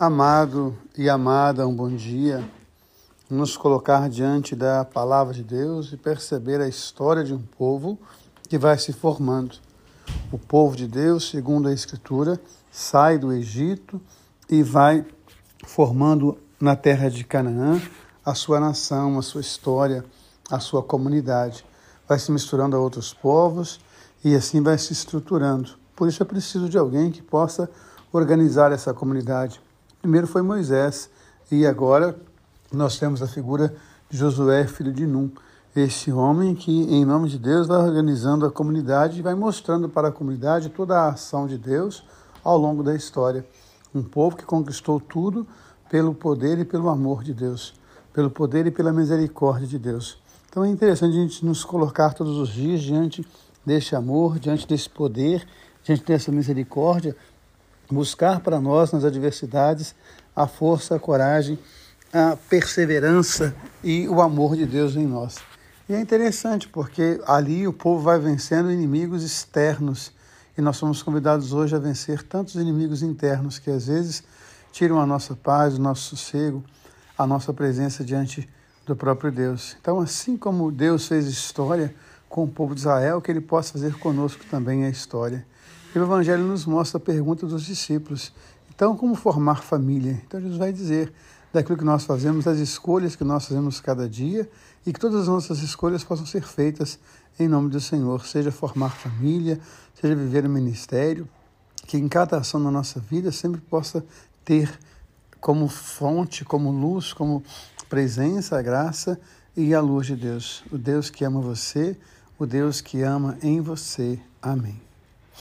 Amado e amada, um bom dia. Nos colocar diante da palavra de Deus e perceber a história de um povo que vai se formando. O povo de Deus, segundo a Escritura, sai do Egito e vai formando na terra de Canaã a sua nação, a sua história, a sua comunidade. Vai se misturando a outros povos e assim vai se estruturando. Por isso é preciso de alguém que possa organizar essa comunidade Primeiro foi Moisés e agora nós temos a figura de Josué, filho de Num. Este homem que, em nome de Deus, vai organizando a comunidade e vai mostrando para a comunidade toda a ação de Deus ao longo da história. Um povo que conquistou tudo pelo poder e pelo amor de Deus, pelo poder e pela misericórdia de Deus. Então é interessante a gente nos colocar todos os dias diante deste amor, diante desse poder, diante dessa misericórdia, buscar para nós nas adversidades a força, a coragem, a perseverança e o amor de Deus em nós. E é interessante porque ali o povo vai vencendo inimigos externos e nós somos convidados hoje a vencer tantos inimigos internos que às vezes tiram a nossa paz, o nosso sossego, a nossa presença diante do próprio Deus. Então, assim como Deus fez história com o povo de Israel, que Ele possa fazer conosco também a história. E o Evangelho nos mostra a pergunta dos discípulos. Então, como formar família? Então, Jesus vai dizer daquilo que nós fazemos, das escolhas que nós fazemos cada dia e que todas as nossas escolhas possam ser feitas em nome do Senhor, seja formar família, seja viver no ministério, que em cada ação na nossa vida sempre possa ter como fonte, como luz, como presença, a graça e a luz de Deus. O Deus que ama você, o Deus que ama em você. Amém.